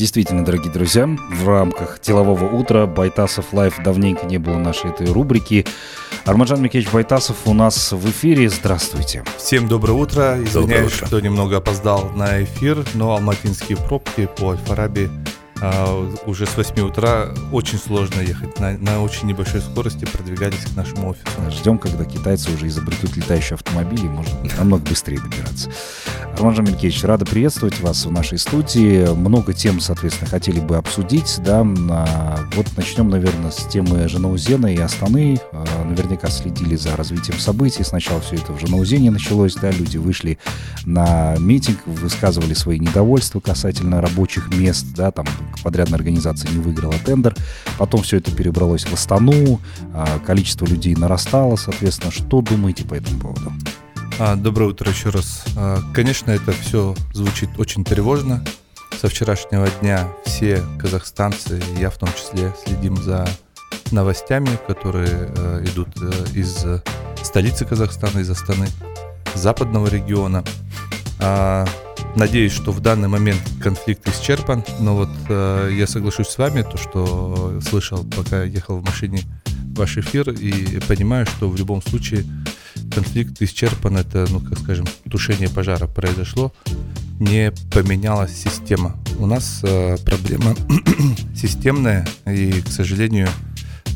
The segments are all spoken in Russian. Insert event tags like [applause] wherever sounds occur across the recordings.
Действительно, дорогие друзья, в рамках делового утра Байтасов Live давненько не было нашей этой рубрики. Арманжан Мерекеевич Байтасов у нас в эфире. Здравствуйте. Всем доброе утро. Извиняюсь, доброе утро. немного опоздал на эфир, но алматинские пробки по Аль-Фараби а, уже с 8 утра очень сложно ехать. На, на очень небольшой скорости продвигались к нашему офису. Ждем, когда китайцы уже изобретут летающие автомобили, можно намного быстрее добираться. Роман Жамилькевич, рада приветствовать вас в нашей студии. Много тем, соответственно, хотели бы обсудить. Да? Вот начнем, наверное, с темы Жанаузена и Астаны. А, наверняка следили за развитием событий. Сначала все это в Жанаузене началось, да, люди вышли на митинг, высказывали свои недовольства касательно рабочих мест, да, там подрядная организация не выиграла тендер. Потом все это перебралось в Астану, а, количество людей нарастало, соответственно. Что думаете по этому поводу? А, доброе утро еще раз. А, конечно, это все звучит очень тревожно. Со вчерашнего дня все казахстанцы, я в том числе, следим за новостями, которые идут э, из столицы Казахстана, из Астаны, западного региона. Надеюсь, что в данный момент конфликт исчерпан, но вот э, я соглашусь с вами, то, что слышал, пока ехал в машине ваш эфир, и понимаю, что в любом случае конфликт исчерпан, это, ну, как скажем, тушение пожара произошло, не поменялась система. У нас э, проблема [clears throat] системная, и, к сожалению,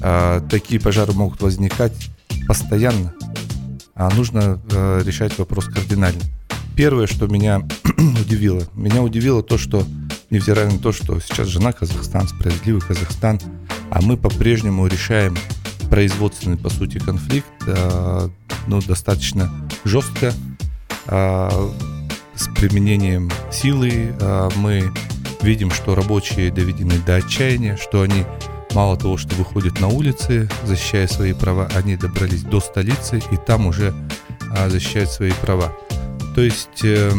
э, такие пожары могут возникать постоянно, а нужно э, решать вопрос кардинально первое, что меня [clears throat] удивило, меня удивило то, что, невзирая на то, что сейчас жена Казахстан, справедливый Казахстан, а мы по-прежнему решаем производственный, по сути, конфликт, э, ну, достаточно жестко, э, с применением силы. Э, мы видим, что рабочие доведены до отчаяния, что они мало того, что выходят на улицы, защищая свои права, они добрались до столицы и там уже защищают свои права. То есть э,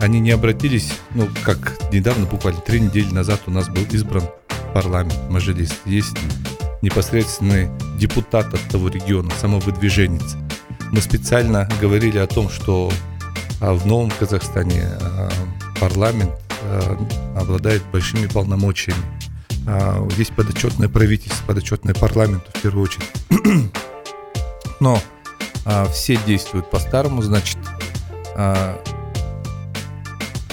они не обратились, ну, как недавно, буквально три недели назад у нас был избран парламент, Мажилис. Есть непосредственный депутат от того региона, самовыдвиженец. Мы специально говорили о том, что а, в новом Казахстане а, парламент а, обладает большими полномочиями. Есть подотчетное правительство, подотчетное парламенту в первую очередь. [clears throat] Но все действуют по-старому, значит, а,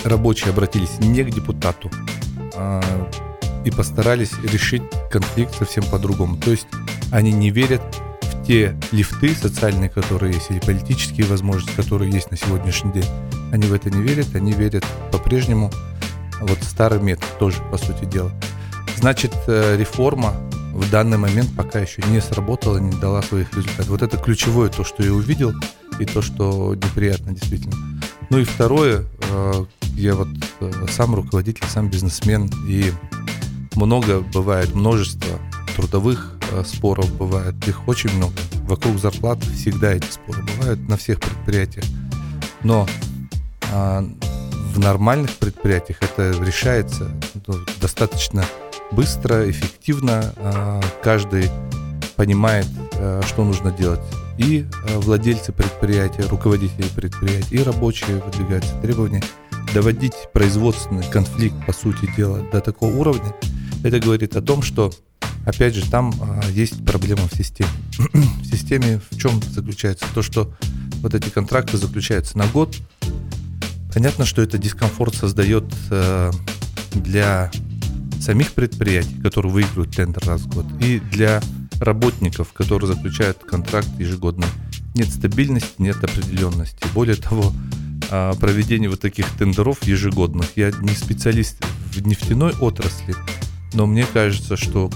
рабочие обратились не к депутату а, и постарались решить конфликт совсем по-другому. То есть они не верят в те лифты социальные, которые есть, или политические возможности, которые есть на сегодняшний день. Они в это не верят, они верят по-прежнему вот старый метод тоже, по сути дела. Значит, э, реформа в данный момент пока еще не сработала, не дала своих результатов. Вот это ключевое, то, что я увидел – и то, что неприятно действительно. Ну и второе, э, я вот э, сам руководитель, сам бизнесмен, и много бывает, множество трудовых э, споров бывает, их очень много. Вокруг зарплат всегда эти споры бывают на всех предприятиях. Но а, в нормальных предприятиях это решается ну, достаточно быстро, эффективно. А, каждый понимает, что нужно делать и э, владельцы предприятия, руководители предприятия, и рабочие выдвигаются требования доводить производственный конфликт, по сути дела, до такого уровня, это говорит о том, что, опять же, там а, есть проблема в системе. [clears throat] в системе в чем заключается? То, что вот эти контракты заключаются на год. Понятно, что это дискомфорт создает э, для самих предприятий, которые выигрывают тендер раз в год, и для работников, которые заключают контракт ежегодно. Нет стабильности, нет определенности. Более того, а, проведение вот таких тендеров ежегодных, я не специалист в нефтяной отрасли, но мне кажется, что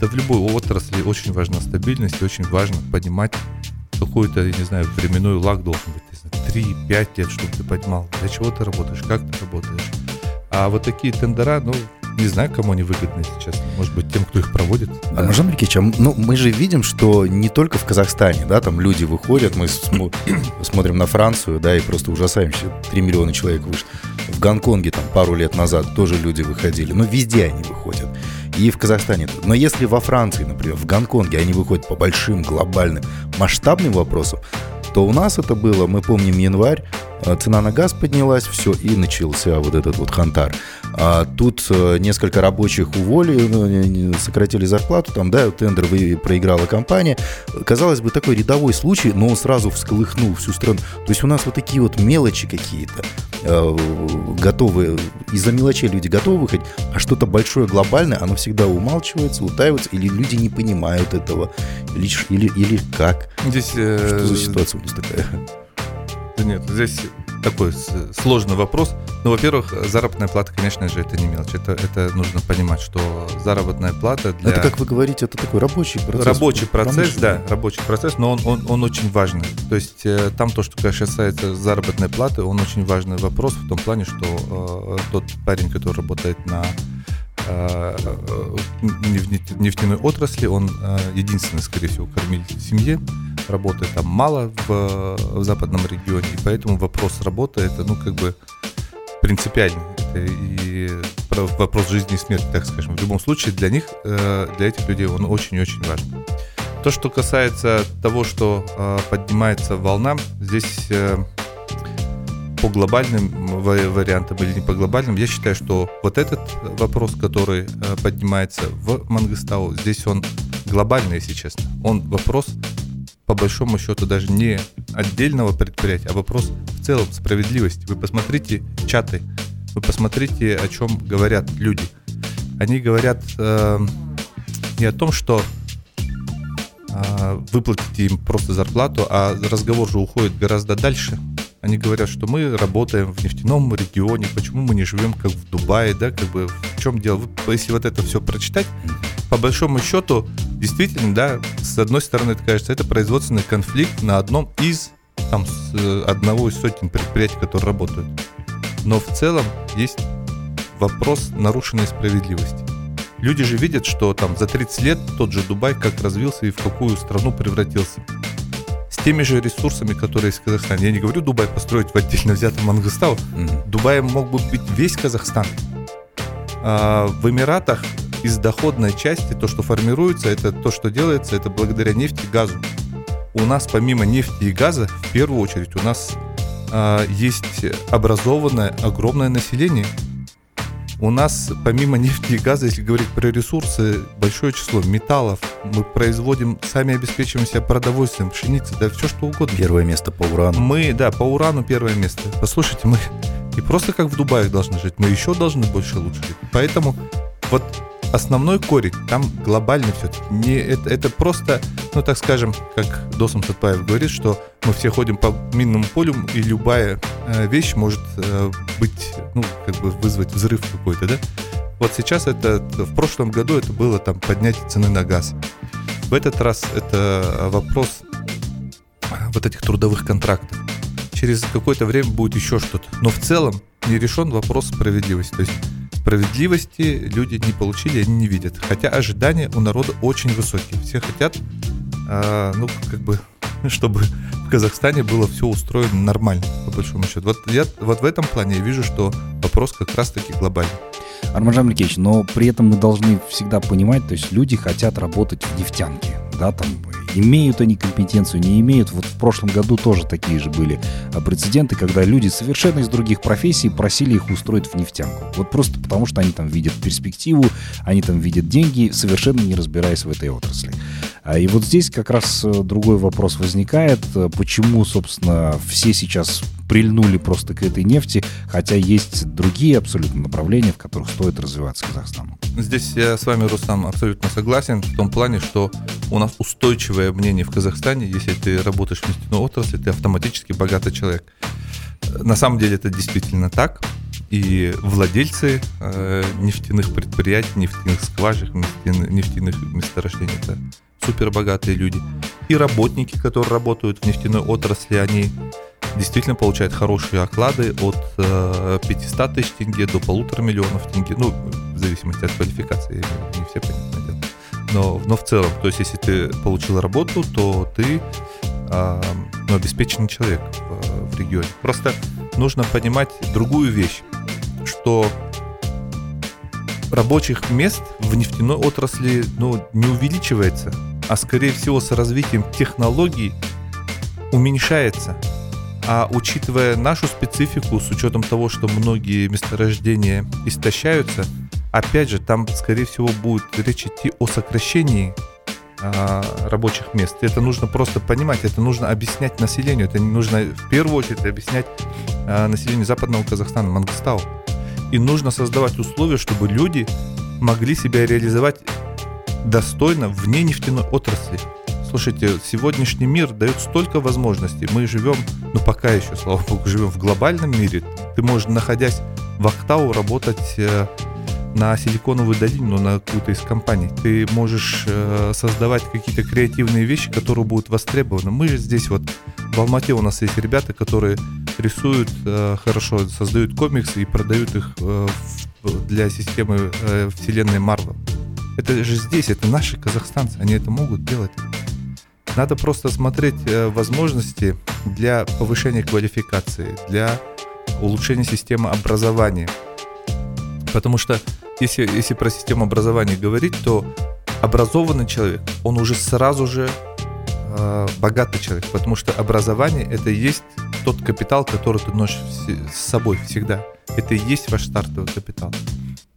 да, в любой отрасли очень важна стабильность, и очень важно понимать какой-то, я не знаю, временной лаг должен быть. 3-5 лет, чтобы ты понимал, для чего ты работаешь, как ты работаешь. А вот такие тендера, ну, не знаю, кому они выгодны сейчас. Может быть, тем, кто их проводит. А да. Мажан Рикич, ну, мы же видим, что не только в Казахстане, да, там люди выходят, мы см- [coughs] смотрим на Францию, да, и просто ужасаемся, 3 миллиона человек вышло. В Гонконге там пару лет назад тоже люди выходили, но везде они выходят. И в Казахстане. Но если во Франции, например, в Гонконге они выходят по большим, глобальным, масштабным вопросам, то у нас это было, мы помним январь, а, цена на газ поднялась, все, и начался вот этот вот хантар. А тут э, несколько рабочих уволили, ну, сократили зарплату, там, да, тендер проиграла компания. Казалось бы, такой рядовой случай, но он сразу всколыхнул всю страну. То есть у нас вот такие вот мелочи какие-то э, готовы, из-за мелочей люди готовы выходить, а что-то большое, глобальное, оно всегда умалчивается, утаивается, или люди не понимают этого, или, или, или как. Здесь, э, Что за ситуация у нас такая? Да нет, здесь такой сложный вопрос. Ну, во-первых, заработная плата, конечно же, это не мелочь. Это, это нужно понимать, что заработная плата для... Это, как вы говорите, это такой рабочий процесс. Рабочий процесс, да, рабочий процесс, но он, он, он очень важный. То есть э, там то, что касается заработной платы, он очень важный вопрос в том плане, что э, тот парень, который работает на э, нефтяной отрасли, он э, единственный, скорее всего, кормилец в семье, работы там мало в, в западном регионе, и поэтому вопрос работы это, ну, как бы принципиальный. Это и вопрос жизни и смерти, так скажем. В любом случае, для них, э, для этих людей он очень-очень важен. То, что касается того, что э, поднимается волна, здесь э, по глобальным вариантам или не по глобальным, я считаю, что вот этот вопрос, который поднимается в Мангостау, здесь он глобальный, если честно. Он вопрос по большому счету даже не отдельного предприятия, а вопрос в целом справедливости. Вы посмотрите чаты, вы посмотрите, о чем говорят люди. Они говорят э, не о том, что э, выплатите им просто зарплату, а разговор же уходит гораздо дальше. Они говорят, что мы работаем в нефтяном регионе, почему мы не живем как в Дубае, да, как бы в чем дело. Если вот это все прочитать, по большому счету, действительно, да, с одной стороны, это кажется, это производственный конфликт на одном из, там, с э, одного из сотен предприятий, которые работают. Но в целом есть вопрос нарушенной справедливости. Люди же видят, что там за 30 лет тот же Дубай как развился и в какую страну превратился теми же ресурсами, которые есть в Казахстане. Я не говорю Дубай построить в отдельно взятом Мангустау. Mm-hmm. Дубай мог бы быть весь Казахстан. А в Эмиратах из доходной части то, что формируется, это то, что делается, это благодаря нефти и газу. У нас помимо нефти и газа, в первую очередь, у нас а, есть образованное огромное население, у нас помимо нефти и газа, если говорить про ресурсы, большое число металлов. Мы производим, сами обеспечиваем себя продовольствием, пшеницей, да все что угодно. Первое место по урану. Мы, да, по урану первое место. Послушайте, мы не просто как в Дубае должны жить, мы еще должны больше лучше жить. Поэтому вот основной корень там глобальный все-таки. Не, это, это просто, ну так скажем, как Досом Сатпаев говорит, что мы все ходим по минному полю, и любая э, вещь может э, быть, ну, как бы вызвать взрыв какой-то, да? Вот сейчас это, в прошлом году это было там поднятие цены на газ. В этот раз это вопрос вот этих трудовых контрактов. Через какое-то время будет еще что-то. Но в целом не решен вопрос справедливости. То есть справедливости люди не получили, они не видят. Хотя ожидания у народа очень высокие. Все хотят, э, ну, как бы, [laughs] чтобы в Казахстане было все устроено нормально, по большому счету. Вот, я, вот в этом плане я вижу, что вопрос как раз-таки глобальный. Арманжан Микеевич, но при этом мы должны всегда понимать, то есть люди хотят работать в нефтянке, да, там Имеют они компетенцию, не имеют. Вот в прошлом году тоже такие же были прецеденты, когда люди совершенно из других профессий просили их устроить в нефтянку. Вот просто потому, что они там видят перспективу, они там видят деньги, совершенно не разбираясь в этой отрасли. А, и вот здесь как раз э, другой вопрос возникает. Почему, собственно, все сейчас прильнули просто к этой нефти, хотя есть другие абсолютно направления, в которых стоит развиваться Казахстану. Здесь я с вами, Рустам, абсолютно согласен в том плане, что у нас устойчивое мнение в Казахстане, если ты работаешь в нефтяной отрасли, ты автоматически богатый человек. На самом деле это действительно так. И владельцы э, нефтяных предприятий, нефтяных скважин, нефтяных, нефтяных месторождений это супер богатые люди. И работники, которые работают в нефтяной отрасли, они действительно получает хорошие оклады от э, 500 тысяч тенге до полутора миллионов тенге, ну, в зависимости от квалификации, не все, понятное дело. Но, но в целом, то есть если ты получил работу, то ты э, ну, обеспеченный человек в регионе. Просто нужно понимать другую вещь, что рабочих мест в нефтяной отрасли ну, не увеличивается, а скорее всего с развитием технологий уменьшается. А учитывая нашу специфику, с учетом того, что многие месторождения истощаются, опять же, там, скорее всего, будет речь идти о сокращении а, рабочих мест. Это нужно просто понимать, это нужно объяснять населению, это нужно в первую очередь объяснять а, населению Западного Казахстана, Мангостау. И нужно создавать условия, чтобы люди могли себя реализовать достойно вне нефтяной отрасли. Слушайте, сегодняшний мир дает столько возможностей. Мы живем, ну пока еще, слава богу, живем в глобальном мире. Ты можешь, находясь в Актау, работать э, на Силиконовую долину, на какую-то из компаний. Ты можешь э, создавать какие-то креативные вещи, которые будут востребованы. Мы же здесь вот в Алмате у нас есть ребята, которые рисуют э, хорошо, создают комиксы и продают их э, для системы э, вселенной Марвел. Это же здесь, это наши казахстанцы, они это могут делать. Надо просто смотреть э, возможности для повышения квалификации, для улучшения системы образования. Потому что если, если про систему образования говорить, то образованный человек, он уже сразу же э, богатый человек, потому что образование это и есть тот капитал, который ты носишь с собой всегда. Это и есть ваш стартовый капитал.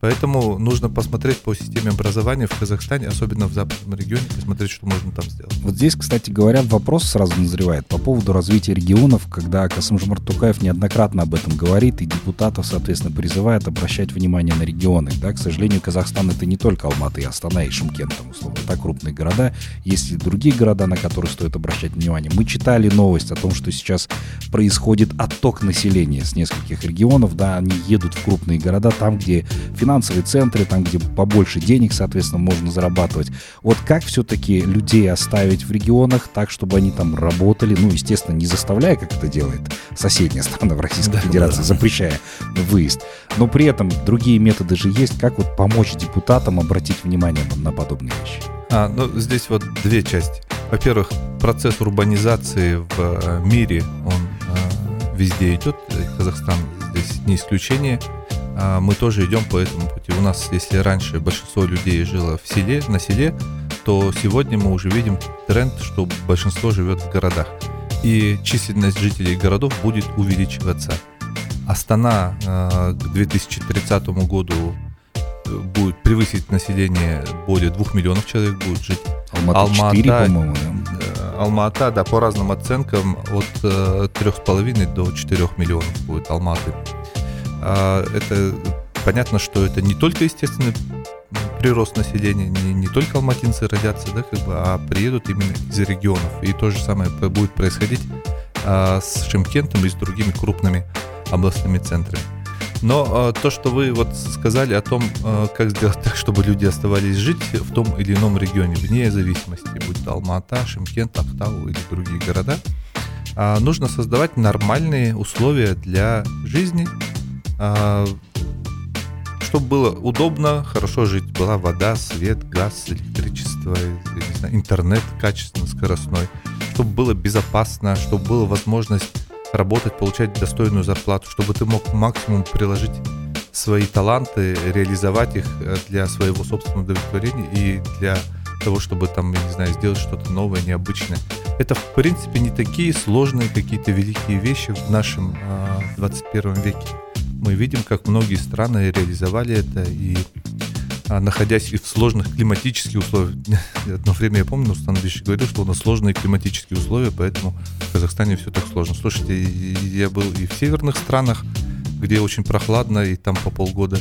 Поэтому нужно посмотреть по системе образования в Казахстане, особенно в западном регионе, посмотреть, что можно там сделать. Вот здесь, кстати говоря, вопрос сразу назревает по поводу развития регионов, когда Касым-Жомарт Тукаев неоднократно об этом говорит, и депутатов, соответственно, призывает обращать внимание на регионы. Да? К сожалению, Казахстан — это не только Алматы Астана и Шымкент, там, условно, так крупные города. Есть и другие города, на которые стоит обращать внимание. Мы читали новость о том, что сейчас происходит отток населения с нескольких регионов, да, они едут в крупные города, там, где финансовые финансовые центры, там, где побольше денег, соответственно, можно зарабатывать. Вот как все-таки людей оставить в регионах так, чтобы они там работали, ну, естественно, не заставляя, как это делает соседняя страна в Российской да, Федерации, да. запрещая выезд. Но при этом другие методы же есть, как вот помочь депутатам обратить внимание на подобные вещи. А, ну, здесь вот две части. Во-первых, процесс урбанизации в э, мире, он э, везде идет, Казахстан здесь не исключение. А, мы тоже идем по этому пути. У нас, если раньше большинство людей жило в селе, на селе, то сегодня мы уже видим тренд, что большинство живет в городах. И численность жителей городов будет увеличиваться. Астана э, к 2030 году э, будет превысить население более 2 миллионов человек будет жить. Алмата, Алмата 4, по-моему, да? Э, Алмата, да, по разным оценкам от э, 3,5 до 4 миллионов будет Алматы. А, это понятно, что это не только естественный прирост населения, не, не только алматинцы родятся, да, как бы, а приедут именно из регионов. И то же самое будет происходить а, с Шимкентом и с другими крупными областными центрами. Но а, то, что вы вот сказали о том, а, как сделать так, чтобы люди оставались жить в том или ином регионе, вне зависимости, будь то Алмата, Шимкент, Ахтау или другие города, а, нужно создавать нормальные условия для жизни, чтобы было удобно, хорошо жить. Была вода, свет, газ, электричество, знаю, интернет качественный, скоростной. Чтобы было безопасно, чтобы была возможность работать, получать достойную зарплату, чтобы ты мог максимум приложить свои таланты, реализовать их э, для своего собственного удовлетворения и для того, чтобы там, я не знаю, сделать что-то новое, необычное. Это, в принципе, не такие сложные какие-то великие вещи в нашем э, 21 веке мы видим, как многие страны реализовали это и а, находясь и в сложных климатических условиях. [laughs] Одно время я помню, Устан Ильич говорил, что у нас сложные климатические условия, поэтому в Казахстане все так сложно. Слушайте, я был и в северных странах, где очень прохладно, и там по полгода,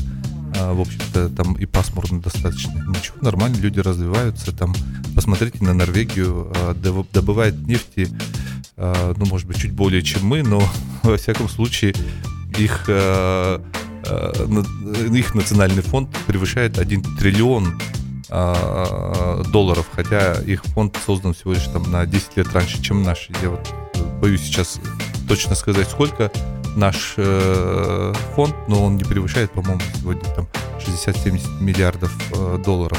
а, в общем-то, там и пасмурно достаточно. Ничего, нормально, люди развиваются. Там, посмотрите на Норвегию, а, добывает нефти, ну, может быть, чуть более, чем мы, но, [laughs] во всяком случае, их, э, э, их национальный фонд превышает 1 триллион э, долларов, хотя их фонд создан всего лишь там на 10 лет раньше, чем наш. Я вот боюсь сейчас точно сказать, сколько наш э, фонд, но он не превышает, по-моему, сегодня там 60-70 миллиардов э, долларов.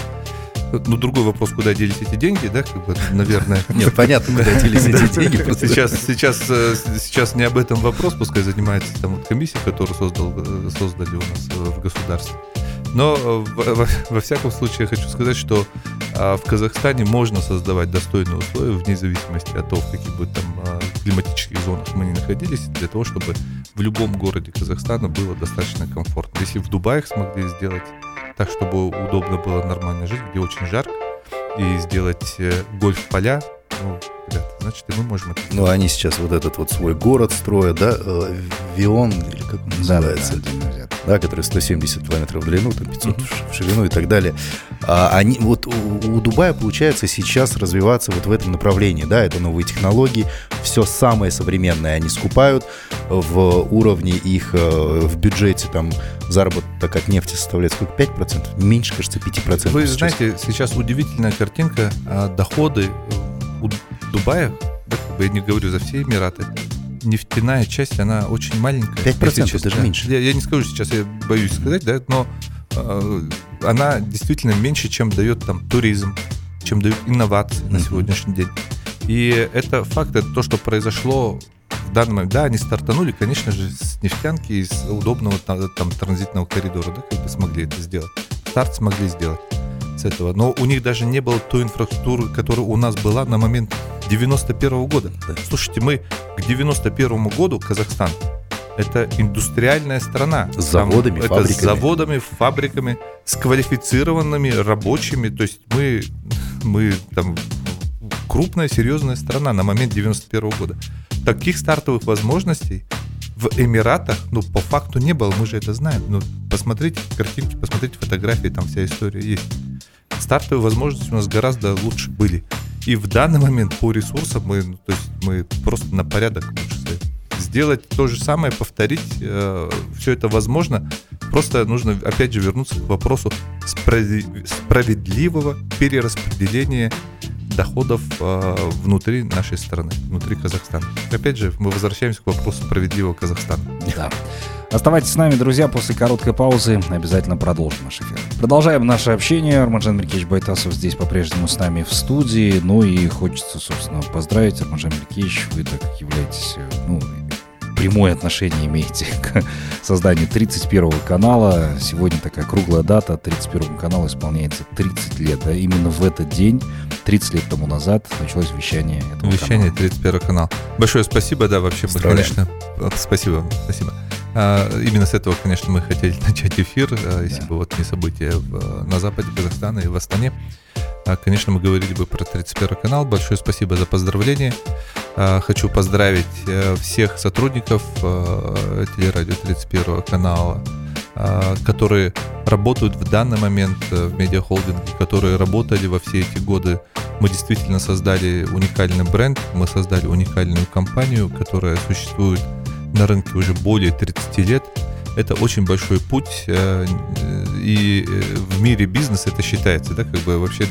Ну, другой вопрос, куда делись эти деньги, да, как бы, наверное. [laughs] Нет, понятно, куда делись эти [laughs] деньги. Сейчас, сейчас, э, сейчас не об этом вопрос, пускай занимается там вот комиссия, которую создал, э, создали у нас в государстве. Но э, во, во всяком случае я хочу сказать, что а в Казахстане можно создавать достойные условия вне зависимости от того, в каких бы там а, климатических зонах мы не находились, для того, чтобы в любом городе Казахстана было достаточно комфортно. Если в Дубаях смогли сделать так, чтобы удобно было нормально жить, где очень жарко, и сделать э, гольф-поля, ну, ребята, значит, и мы можем это Ну, они сейчас вот этот вот свой город строят, да, э, Вион, или как он называется? Да, да, да, да, который 170 километров в длину, там 500 в ширину и так далее. А они, вот у, у Дубая получается сейчас развиваться вот в этом направлении, да, это новые технологии, все самое современное они скупают в уровне их, э, в бюджете там заработок от нефти составляет сколько, 5%? Меньше, кажется, 5%. Вы сейчас. знаете, сейчас удивительная картинка, а доходы у Дубая, да, как бы я не говорю за все Эмираты, нефтяная часть, она очень маленькая. 5% даже меньше. Я, я не скажу сейчас, я боюсь сказать, да, но э, она действительно меньше, чем дает там туризм, чем дают инновации mm-hmm. на сегодняшний день. И это факт, это то, что произошло в данный момент. Да, они стартанули, конечно же, с нефтянки, из удобного там транзитного коридора, да, как бы смогли это сделать. Старт смогли сделать с этого. Но у них даже не было той инфраструктуры, которая у нас была на момент 91 -го года. Да. Слушайте, мы к 91 году, Казахстан, это индустриальная страна. С заводами, Там, фабриками. Это с заводами, фабриками, с квалифицированными рабочими. То есть мы, мы там крупная, серьезная страна на момент 91 -го года. Таких стартовых возможностей в Эмиратах, ну, по факту не было, мы же это знаем. Ну, посмотрите картинки, посмотрите фотографии, там вся история есть. Стартовые возможности у нас гораздо лучше были. И в данный момент по ресурсам мы, ну, то есть мы просто на порядок лучше стоим. Сделать то же самое, повторить, э, все это возможно. Просто нужно, опять же, вернуться к вопросу справедливого перераспределения доходов э, внутри нашей страны, внутри Казахстана. Опять же, мы возвращаемся к вопросу справедливого Казахстана. Да. Оставайтесь с нами, друзья, после короткой паузы обязательно продолжим наш эфир. Продолжаем наше общение. Арманжан Меркевич Байтасов здесь по-прежнему с нами в студии. Ну и хочется, собственно, поздравить, Арманжан Меркевич, вы так являетесь, э, ну, прямое отношение имеете [laughs] к созданию 31 канала. Сегодня такая круглая дата. 31 каналу исполняется 30 лет. Да? Именно в этот день, 30 лет тому назад, началось вещание этого Вещание канала. 31 канал. Большое спасибо, да, вообще, конечно. Спасибо, спасибо. А, именно с этого, конечно, мы хотели [laughs] начать эфир, а, если да. бы вот не события на западе Казахстана и в Астане. А, конечно, мы говорили бы про 31 канал. Большое спасибо за поздравление. А, хочу поздравить э, всех сотрудников э, телерадио 31 канала, которые работают в данный момент э, в медиахолдинге, которые работали во все эти годы. Мы действительно создали уникальный бренд, мы создали уникальную компанию, которая существует на рынке уже более 30 лет. Это очень большой путь, и в мире бизнеса это считается, да, как бы вообще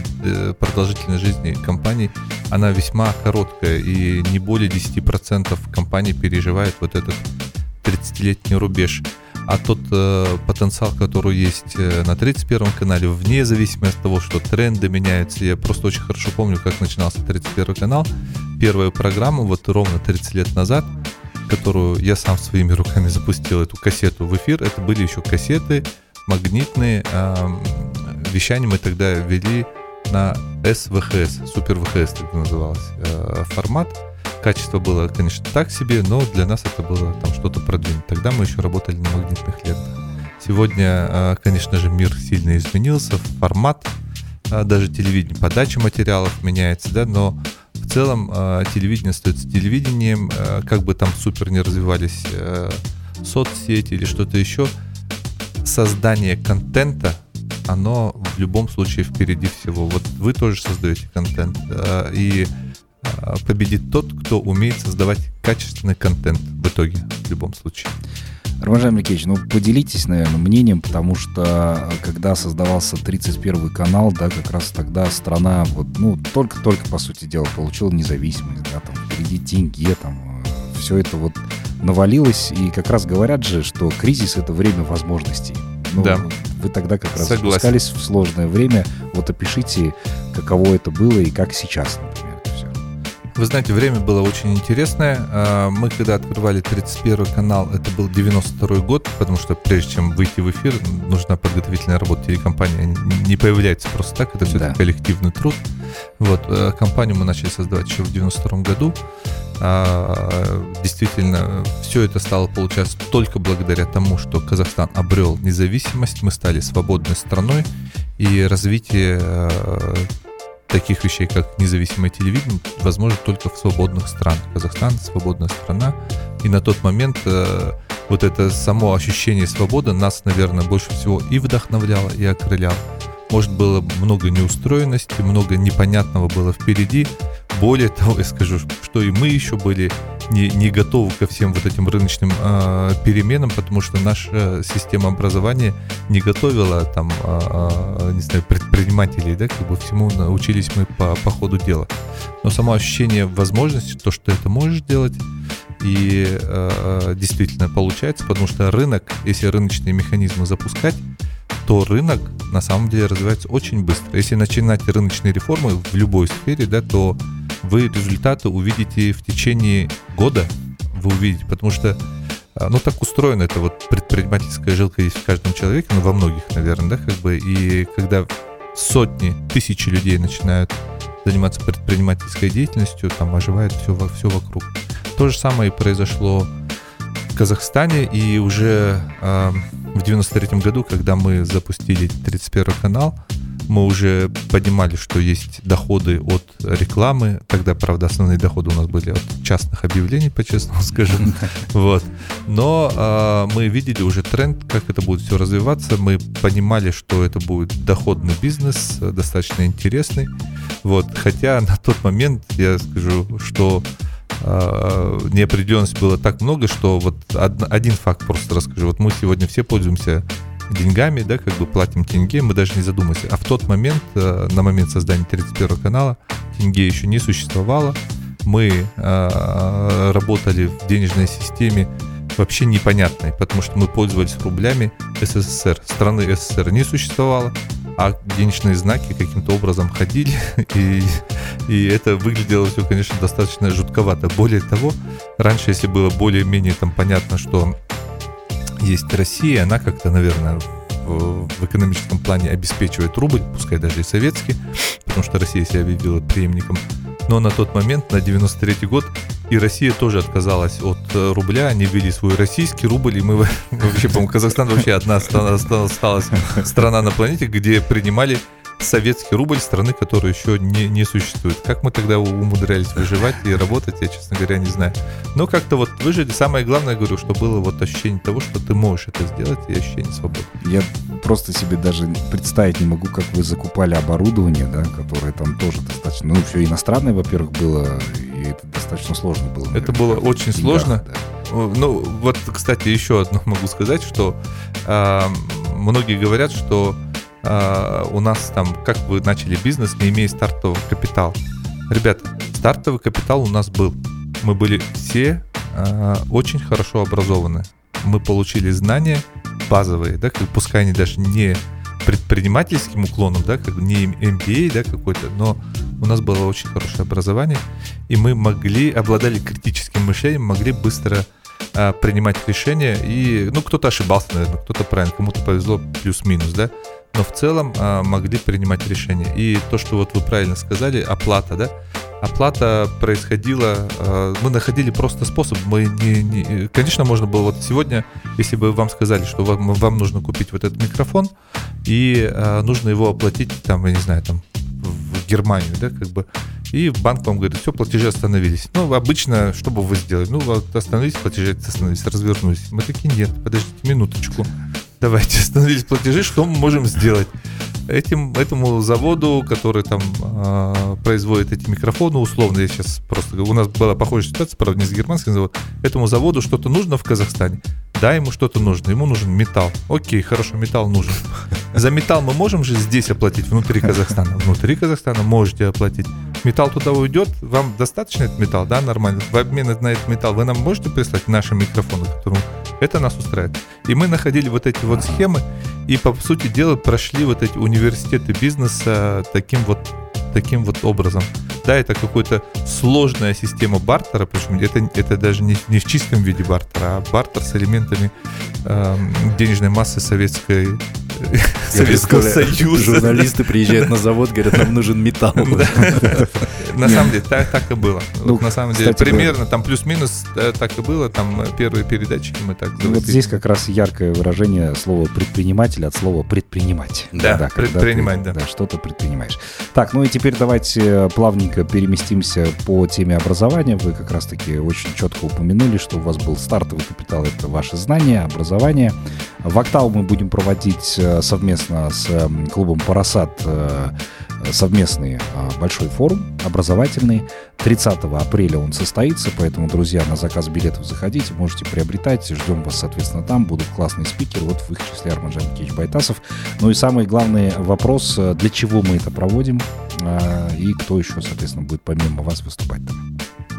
продолжительность жизни компании, она весьма короткая, и не более 10% компаний переживает вот этот 30-летний рубеж. А тот э, потенциал, который есть э, на 31 канале, вне зависимости от того, что тренды меняются, я просто очень хорошо помню, как начинался 31 канал. Первая программа, вот ровно 30 лет назад, которую я сам своими руками запустил, эту кассету в эфир, это были еще кассеты магнитные, э, вещание мы тогда вели на SVHS, Супер VHS так называлось, э, формат. Качество было, конечно, так себе, но для нас это было там что-то продвинуть. Тогда мы еще работали на магнитных лентах. Сегодня, э, конечно же, мир сильно изменился, формат, э, даже телевидение, подача материалов меняется, да, но в целом телевидение остается телевидением, как бы там супер не развивались соцсети или что-то еще, создание контента оно в любом случае впереди всего. Вот вы тоже создаете контент, и победит тот, кто умеет создавать качественный контент в итоге, в любом случае. Рамажан Микеевич, ну поделитесь, наверное, мнением, потому что когда создавался 31 канал, да, как раз тогда страна вот, ну, только-только, по сути дела, получила независимость, да, там, впереди тенге, там, э, все это вот навалилось, и как раз говорят же, что кризис — это время возможностей. Ну, да. Вы тогда как раз Согласен. спускались в сложное время. Вот опишите, каково это было и как сейчас, например. Вы знаете, время было очень интересное. А, мы когда открывали 31 канал, это был 92 год, потому что прежде чем выйти в эфир, нужна подготовительная работа телекомпании. Не появляется просто так, это все да. коллективный труд. Вот, э, компанию мы начали создавать еще в 92 году. А, действительно, все это стало получаться только благодаря тому, что Казахстан обрел независимость, мы стали свободной страной, и развитие э, таких вещей, как независимое телевидение, возможно только в свободных странах. Казахстан свободная страна, и на тот момент э, вот это само ощущение свободы нас, наверное, больше всего и вдохновляло, и окрыляло. Может, было много неустроенности, много непонятного было впереди. Более того, я скажу, что и мы еще были не, не готовы ко всем вот этим рыночным э, переменам, потому что наша система образования не готовила там, э, не знаю, предпринимателей, да, как бы всему научились мы по, по ходу дела. Но само ощущение возможности, то, что это можешь делать, и э, действительно получается, потому что рынок, если рыночные механизмы запускать, то рынок на самом деле развивается очень быстро. Если начинать рыночные реформы в любой сфере, да, то вы результаты увидите в течение года, вы увидите, потому что а, ну, так устроено это вот предпринимательская жилка есть в каждом человеке, ну, во многих, наверное, да, как бы, и когда сотни, тысячи людей начинают заниматься предпринимательской деятельностью, там оживает все, все вокруг. То же самое и произошло Казахстане, и уже э, в 93 году, когда мы запустили 31 канал, мы уже понимали, что есть доходы от рекламы. Тогда, правда, основные доходы у нас были от частных объявлений, по-честному [laughs] скажем. Вот. Но э, мы видели уже тренд, как это будет все развиваться. Мы понимали, что это будет доходный бизнес, достаточно интересный. Вот. Хотя на тот момент я скажу, что э, неопределенности было так много, что вот один факт просто расскажу. Вот мы сегодня все пользуемся деньгами, да, как бы платим тенге, мы даже не задумываемся. А в тот момент, э, на момент создания 31 канала, тенге еще не существовало. Мы э, работали в денежной системе вообще непонятной, потому что мы пользовались рублями СССР. Страны СССР не существовало, а денежные знаки каким-то образом ходили, [laughs] и, и это выглядело все, конечно, достаточно жутковато. Более того, раньше, если было более-менее там понятно, что есть Россия, она как-то, наверное, в, экономическом плане обеспечивает рубль, пускай даже и советский, потому что Россия себя объявила преемником. Но на тот момент, на 93 год, и Россия тоже отказалась от э, рубля, они ввели свой российский рубль, и мы [laughs] вообще, по-моему, Казахстан вообще одна осталась страна на планете, где принимали советский рубль страны, которая еще не, не существует. Как мы тогда умудрялись выживать и работать, я, честно говоря, не знаю. Но как-то вот выжили. Самое главное, говорю, что было вот ощущение того, что ты можешь это сделать, и ощущение свободы. Я просто себе даже представить не могу, как вы закупали оборудование, да, которое там тоже достаточно, ну, все иностранное, во-первых, было, и это достаточно сложно было. Наверное, это было очень деньгах, сложно. Да. Ну, вот, кстати, еще одно могу сказать, что э, многие говорят, что э, у нас там, как вы начали бизнес, не имея стартового капитала. Ребята, стартовый капитал у нас был. Мы были все э, очень хорошо образованы. Мы получили знания базовые, да, как, пускай они даже не предпринимательским уклоном, да, как не MBA, да, какой-то, но у нас было очень хорошее образование, и мы могли, обладали критическим мышлением, могли быстро а, принимать решения, и, ну, кто-то ошибался, наверное, кто-то правильно, кому-то повезло плюс-минус, да, но в целом а, могли принимать решения. И то, что вот вы правильно сказали, оплата, да, оплата происходила, а, мы находили просто способ, мы не, не, конечно, можно было вот сегодня, если бы вам сказали, что вам, вам нужно купить вот этот микрофон, и а, нужно его оплатить, там, я не знаю, там, в Германию, да, как бы, и банк вам говорит, все, платежи остановились. Ну, обычно, что бы вы сделали? Ну, вот остановились, платежи остановились, развернулись. Мы такие, нет, подождите минуточку давайте остановились платежи, что мы можем сделать? Этим, этому заводу, который там э, производит эти микрофоны, условно, я сейчас просто у нас была похожая ситуация, правда, не с германским заводом, этому заводу что-то нужно в Казахстане. Да, ему что-то нужно, ему нужен металл. Окей, хорошо, металл нужен. За металл мы можем же здесь оплатить внутри Казахстана. Внутри Казахстана можете оплатить. Металл туда уйдет, вам достаточно этот металл, да, нормально. В обмен на этот металл вы нам можете прислать наши микрофоны, которые это нас устраивает. И мы находили вот эти вот схемы и, по сути дела, прошли вот эти университеты бизнеса таким вот таким вот образом. Да, это какая-то сложная система бартера, причем это, это даже не, не в чистом виде бартера, а бартер с элементами э, денежной массы советской Советского Союза. Журналисты приезжают на завод, говорят, нам нужен металл. На самом деле, так и было. Ну, на самом деле, примерно там плюс-минус э, так и было. Там э, первые передачи мы так Вот здесь как раз яркое выражение слова предприниматель от слова предпринимать. Да, предпринимать, да. Да, что-то предпринимаешь. Так, ну и теперь давайте э, плавненько переместимся по теме образования. Вы как раз-таки очень четко упомянули, что у вас был стартовый капитал, это ваши знания, образование. В Октау мы будем проводить совместно с эм, клубом «Парасад» э, совместный э, большой форум образовательный. 30 апреля он состоится, поэтому, друзья, на заказ билетов заходите, можете приобретать. Ждем вас, соответственно, там. Будут классные спикеры, вот в их числе Арман Жанкевич Байтасов. Ну и самый главный вопрос, э, для чего мы это проводим и кто еще, соответственно, будет помимо вас выступать там.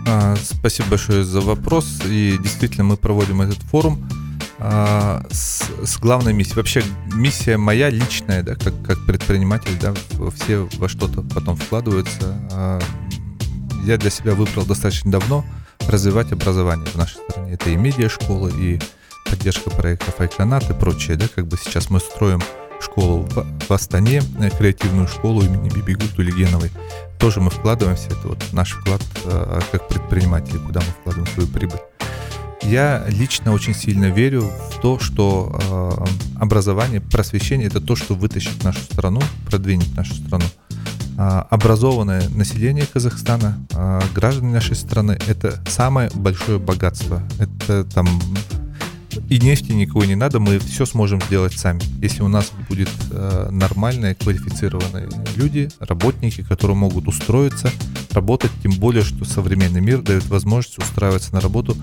А, спасибо большое за вопрос. И действительно, мы проводим этот форум с, с главной миссией. Вообще миссия моя личная, да, как, как предприниматель, да, все во что-то потом вкладываются. А, я для себя выбрал достаточно давно развивать образование в нашей стране. Это и медиа-школы, и поддержка проектов Айконат и прочее, да, как бы сейчас мы строим школу в, в Астане, э, креативную школу имени Бибигу Тулигеновой. Тоже мы вкладываемся, это вот наш вклад э, как предприниматели, куда мы вкладываем свою прибыль. Я лично очень сильно верю в то, что э, образование, просвещение это то, что вытащит нашу страну, продвинет нашу страну. Э, образованное население Казахстана, э, граждане нашей страны это самое большое богатство. Это там и нефти никакой не надо, мы все сможем сделать сами. Если у нас будет э, нормальные, квалифицированные люди, работники, которые могут устроиться, работать, тем более, что современный мир дает возможность устраиваться на работу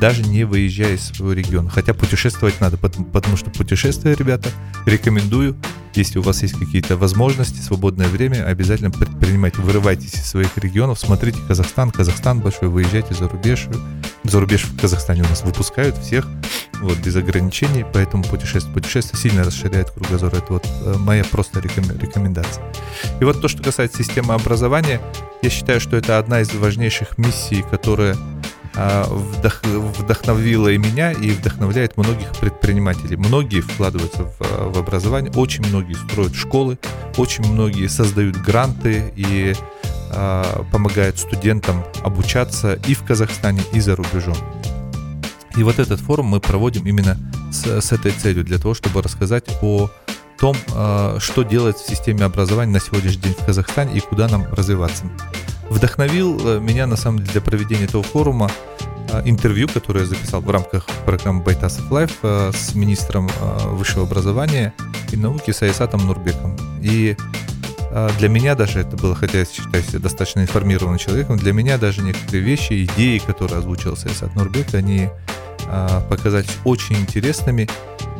даже не выезжая из своего региона. Хотя путешествовать надо, потому, что путешествия, ребята, рекомендую. Если у вас есть какие-то возможности, свободное время, обязательно предпринимайте, вырывайтесь из своих регионов, смотрите Казахстан, Казахстан большой, выезжайте за рубеж. За рубеж в Казахстане у нас выпускают всех, вот, без ограничений, поэтому путешествие, путешествие сильно расширяет кругозор. Это вот э, моя просто рекомендация. И вот то, что касается системы образования, я считаю, что это одна из важнейших миссий, которая вдох, вдохновила и меня, и вдохновляет многих предпринимателей. Многие вкладываются в, в образование, очень многие строят школы, очень многие создают гранты и э, помогают студентам обучаться и в Казахстане, и за рубежом. И вот этот форум мы проводим именно с, с этой целью, для того, чтобы рассказать о том, э, что делать в системе образования на сегодняшний день в Казахстане и куда нам развиваться. Вдохновил э, меня, на самом деле, для проведения этого форума э, интервью, которое я записал в рамках программы Байтасов Live э, с министром высшего образования и науки Саисатом Нурбеком. И для меня даже это было, хотя я считаю себя достаточно информированным человеком, для меня даже некоторые вещи, идеи, которые озвучил Саисат Нурбек, они показались очень интересными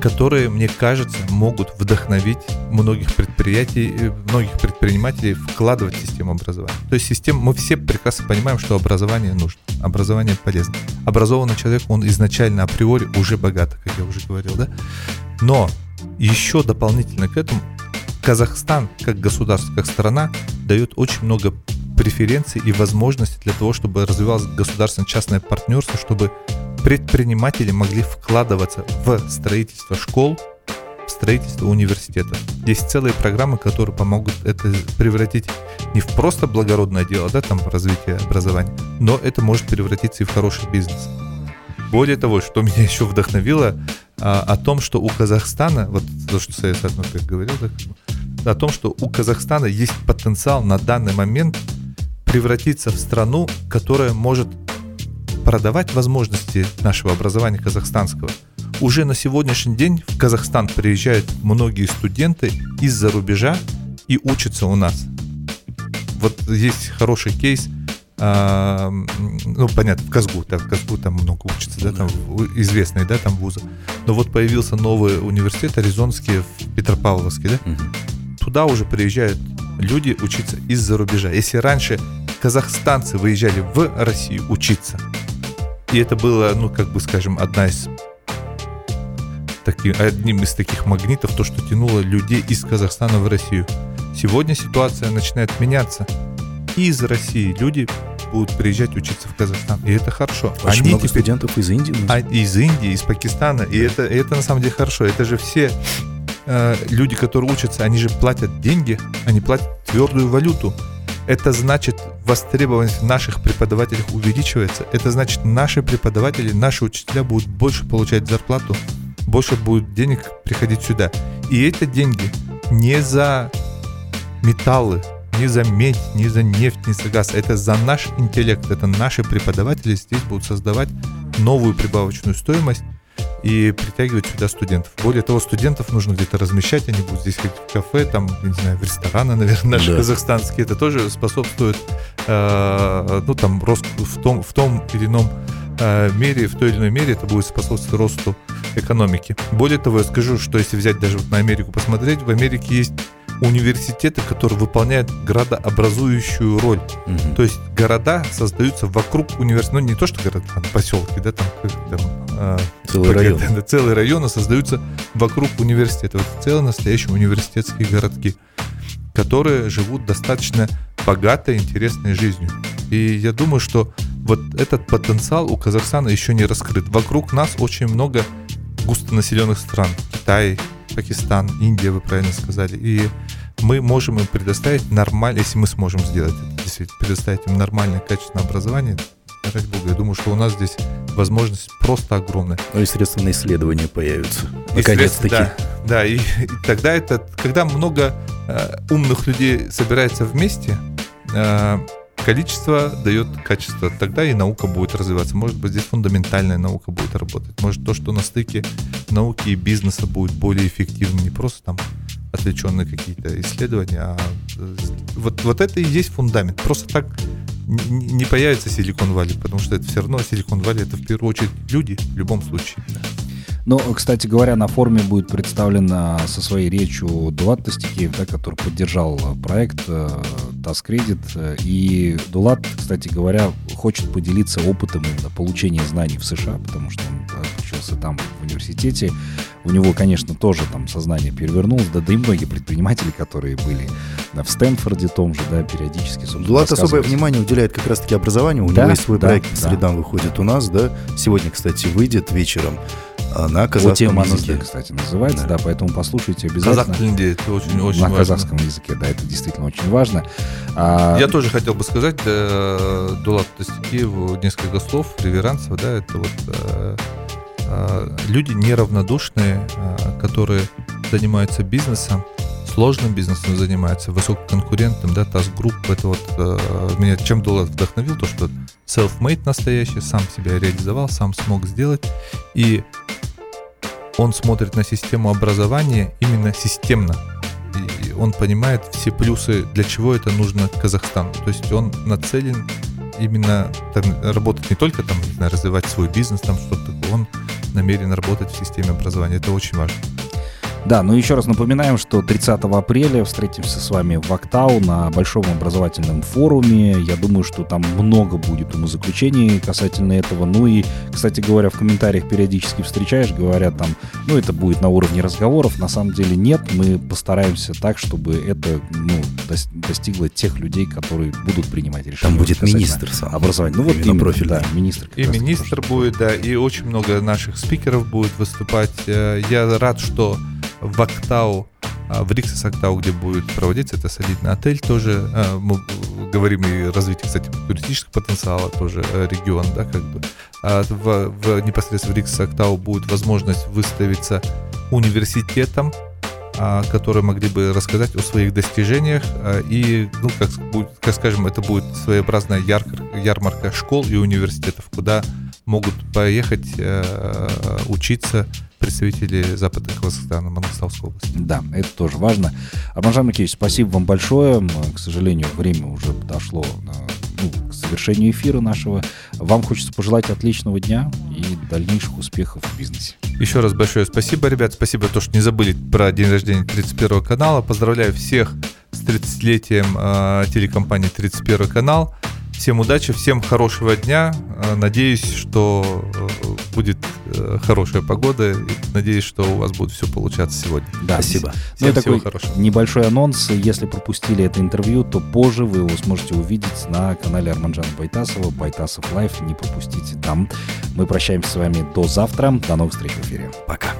которые, мне кажется, могут вдохновить многих предприятий, э, многих предпринимателей вкладывать в систему образования. То есть система, мы все прекрасно понимаем, что образование нужно, образование полезно. Образованный человек, он изначально априори уже богат, как я уже говорил, да? Но еще дополнительно к этому Казахстан, как государство, как страна, дает очень много преференций и возможностей для того, чтобы развивалось государственно-частное партнерство, чтобы предприниматели могли вкладываться в строительство школ, в строительство университетов. Есть целые программы, которые помогут это превратить не в просто благородное дело, да, там развитие образования, но это может превратиться и в хороший бизнес. Более того, что меня [laughs] еще вдохновило, а, о том, что у Казахстана, вот то, что Саид Саднурбек говорил, да, о том, что у Казахстана есть потенциал на данный момент превратиться в страну, которая может продавать возможности нашего образования казахстанского. Уже на сегодняшний день в Казахстан приезжают многие студенты из-за рубежа и учатся у нас. Вот есть хороший кейс, а, ну, понятно, в Казгу, да, в Казгу там много учатся, да, там известные, да, там вузы. Но вот появился новый университет аризонский в Петропавловске, да, угу. туда уже приезжают люди учиться из-за рубежа. Если раньше казахстанцы выезжали в Россию учиться, и это было, ну, как бы, скажем, одна из таки, одним из таких магнитов, то, что тянуло людей из Казахстана в Россию. Сегодня ситуация начинает меняться. из России люди будут приезжать учиться в Казахстан. И это хорошо. Очень Они много теперь... студентов из Индии. А, из Индии, из Пакистана. И это, это на самом деле хорошо. Это же все э, люди, которые учатся, они же платят деньги, они платят твердую валюту. Это значит, востребованность наших преподавателей увеличивается. Это значит, наши преподаватели, наши учителя будут больше получать зарплату, больше будет денег приходить сюда. И эти деньги не за металлы, не за медь, не за нефть, не за газ. Это за наш интеллект. Это наши преподаватели здесь будут создавать новую прибавочную стоимость и притягивать сюда студентов. Более того, студентов нужно где-то размещать, они будут здесь ходить в кафе, там, не знаю, в рестораны, [laughs] наверное, наши да. казахстанские. Это тоже способствует, э, ну, там, рост в том, в том или ином э, мере, в той или иной мере это будет способствовать росту экономики. Более того, я скажу, что если взять даже вот на Америку посмотреть, в Америке есть университеты, которые выполняют градообразующую роль. Угу. То есть города создаются вокруг университета, ну не то, что города, там, поселки, да, там, там а, целые районы. Да, целые районы создаются вокруг университета. Вот целые настоящие университетские городки, которые живут достаточно богатой, интересной жизнью. И я думаю, что вот этот потенциал у Казахстана еще не раскрыт. Вокруг нас очень много густонаселенных стран. Китай, Пакистан, Индия, вы правильно сказали. И мы можем им предоставить нормально, если мы сможем сделать это, действительно, предоставить им нормальное, качественное образование, ради бога, я думаю, что у нас здесь возможность просто огромная. Ну и средства на исследования появятся. Наконец-таки. Да, да и, и тогда это, когда много э, умных людей собирается вместе, э, количество дает качество. Тогда и наука будет развиваться. Может быть, здесь фундаментальная наука будет работать. Может, то, что на стыке науки и бизнеса будет более эффективным, не просто там отвлеченные какие-то исследования, а вот, вот это и есть фундамент. Просто так не появится Силикон Валли, потому что это все равно Силикон Валли это в первую очередь люди в любом случае. Но, кстати говоря, на форуме будет представлен со своей речью Дулат Тастикеев, да, который поддержал проект э, Таскредит. И Дулат, кстати говоря, хочет поделиться опытом именно получения знаний в США, потому что он учился там в университете. У него, конечно, тоже там сознание перевернулось, да, да и многие предприниматели, которые были да, в Стэнфорде том же, да, периодически, Дулат особое внимание уделяет как раз-таки образованию. У да, него есть свой да, проект да. «Средам» выходит у нас, да. Сегодня, кстати, выйдет вечером на казахском О языке. кстати, называется, да. да, поэтому послушайте обязательно. Казах это очень, очень На важно. казахском языке, да, это действительно очень важно. А... Я тоже хотел бы сказать, да, Дулат Тастикиеву несколько слов, реверансов, да, это вот э, э, люди неравнодушные, э, которые занимаются бизнесом, сложным бизнесом занимаются, высококонкурентным, да, TAS Group, это вот э, меня чем Дулат вдохновил, то, что self-made настоящий, сам себя реализовал, сам смог сделать, и он смотрит на систему образования именно системно. И он понимает все плюсы, для чего это нужно Казахстану. То есть он нацелен именно там, работать не только там, не знаю, развивать свой бизнес, там что-то такое, он намерен работать в системе образования. Это очень важно. Да, ну еще раз напоминаем, что 30 апреля встретимся с вами в Актау на большом образовательном форуме. Я думаю, что там много будет умозаключений касательно этого. Ну и, кстати говоря, в комментариях периодически встречаешь, говорят там, ну это будет на уровне разговоров. На самом деле нет, мы постараемся так, чтобы это ну, достигло тех людей, которые будут принимать решения. Там будет министр сам. Образование. Ну вот именно, профиль. Да, министр. И министр будет, да, и очень много наших спикеров будет выступать. Э, я рад, что в Актау, а, в Риксис Актау, где будет проводиться это солидный отель тоже. А, мы говорим и развитие, кстати, туристического потенциала тоже э, регион, да, как бы. А в, в непосредственно в Риксис Актау будет возможность выставиться университетом, которые могли бы рассказать о своих достижениях. И, ну, как, как скажем, это будет своеобразная ярмарка школ и университетов, куда могут поехать э, учиться представители Западного Казахстана, Мангостауской области. Да, это тоже важно. Арманжан Макеевич, спасибо вам большое. К сожалению, время уже подошло ну, к завершению эфира нашего. Вам хочется пожелать отличного дня и дальнейших успехов в бизнесе. Еще раз большое спасибо, ребят. Спасибо, то, что не забыли про день рождения 31 канала. Поздравляю всех с 30-летием э, телекомпании 31 канал. Всем удачи, всем хорошего дня. Э, надеюсь, что э, будет э, хорошая погода. И надеюсь, что у вас будет все получаться сегодня. Да, Спасибо. Ну Всем такой всего хорошего. небольшой анонс. Если пропустили это интервью, то позже вы его сможете увидеть на канале Арманжана Байтасова. Байтасов Live. Не пропустите там. Мы прощаемся с вами до завтра. До новых встреч в эфире. Пока.